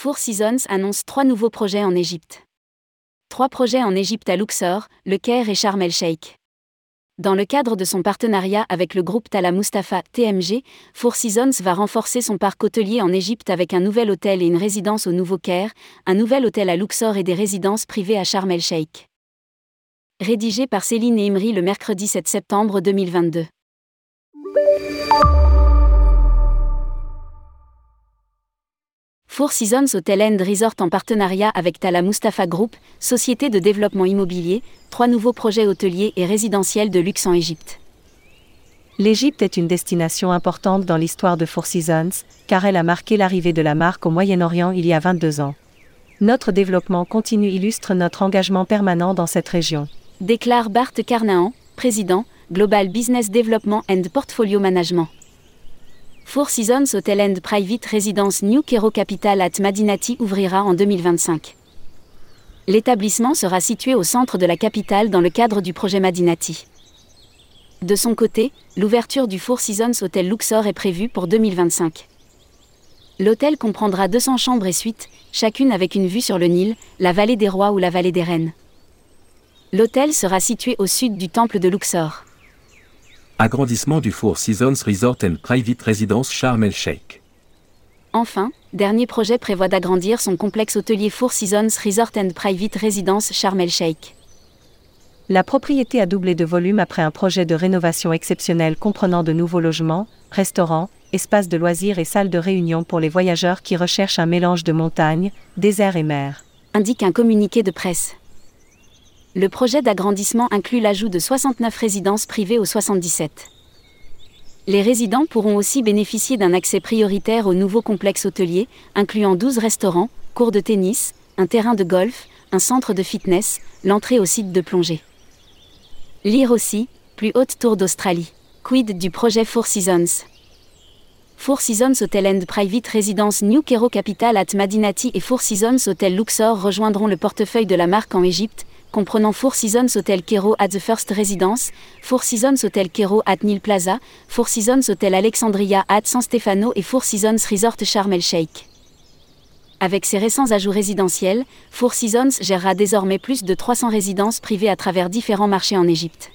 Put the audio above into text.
Four Seasons annonce trois nouveaux projets en Égypte. Trois projets en Égypte à Luxor, Le Caire et Sharm el-Sheikh. Dans le cadre de son partenariat avec le groupe Tala Mustafa TMG, Four Seasons va renforcer son parc hôtelier en Égypte avec un nouvel hôtel et une résidence au Nouveau Caire, un nouvel hôtel à Luxor et des résidences privées à Sharm el-Sheikh. Rédigé par Céline et Imri le mercredi 7 septembre 2022. Four Seasons Hotel and Resort en partenariat avec Tala Mustafa Group, société de développement immobilier, trois nouveaux projets hôteliers et résidentiels de luxe en Égypte. L'Égypte est une destination importante dans l'histoire de Four Seasons, car elle a marqué l'arrivée de la marque au Moyen-Orient il y a 22 ans. Notre développement continu illustre notre engagement permanent dans cette région. Déclare Bart Carnahan, président, Global Business Development and Portfolio Management. Four Seasons Hotel and Private Residence New Kero Capital at Madinati ouvrira en 2025. L'établissement sera situé au centre de la capitale dans le cadre du projet Madinati. De son côté, l'ouverture du Four Seasons Hotel Luxor est prévue pour 2025. L'hôtel comprendra 200 chambres et suites, chacune avec une vue sur le Nil, la vallée des rois ou la vallée des reines. L'hôtel sera situé au sud du temple de Luxor. Agrandissement du Four Seasons Resort and Private Residence Sharm el-Sheikh. Enfin, dernier projet prévoit d'agrandir son complexe hôtelier Four Seasons Resort and Private Residence Sharm el-Sheikh. La propriété a doublé de volume après un projet de rénovation exceptionnel comprenant de nouveaux logements, restaurants, espaces de loisirs et salles de réunion pour les voyageurs qui recherchent un mélange de montagne, désert et mer. Indique un communiqué de presse. Le projet d'agrandissement inclut l'ajout de 69 résidences privées au 77. Les résidents pourront aussi bénéficier d'un accès prioritaire au nouveau complexe hôtelier, incluant 12 restaurants, cours de tennis, un terrain de golf, un centre de fitness, l'entrée au site de plongée. Lire aussi, plus haute tour d'Australie. Quid du projet Four Seasons? Four Seasons Hotel and Private Residence New Cairo Capital at Madinati et Four Seasons Hotel Luxor rejoindront le portefeuille de la marque en Égypte, comprenant Four Seasons Hotel Cairo at the First Residence, Four Seasons Hotel Cairo at Nil Plaza, Four Seasons Hotel Alexandria at San Stefano et Four Seasons Resort Sharm el Sheikh. Avec ses récents ajouts résidentiels, Four Seasons gérera désormais plus de 300 résidences privées à travers différents marchés en Égypte.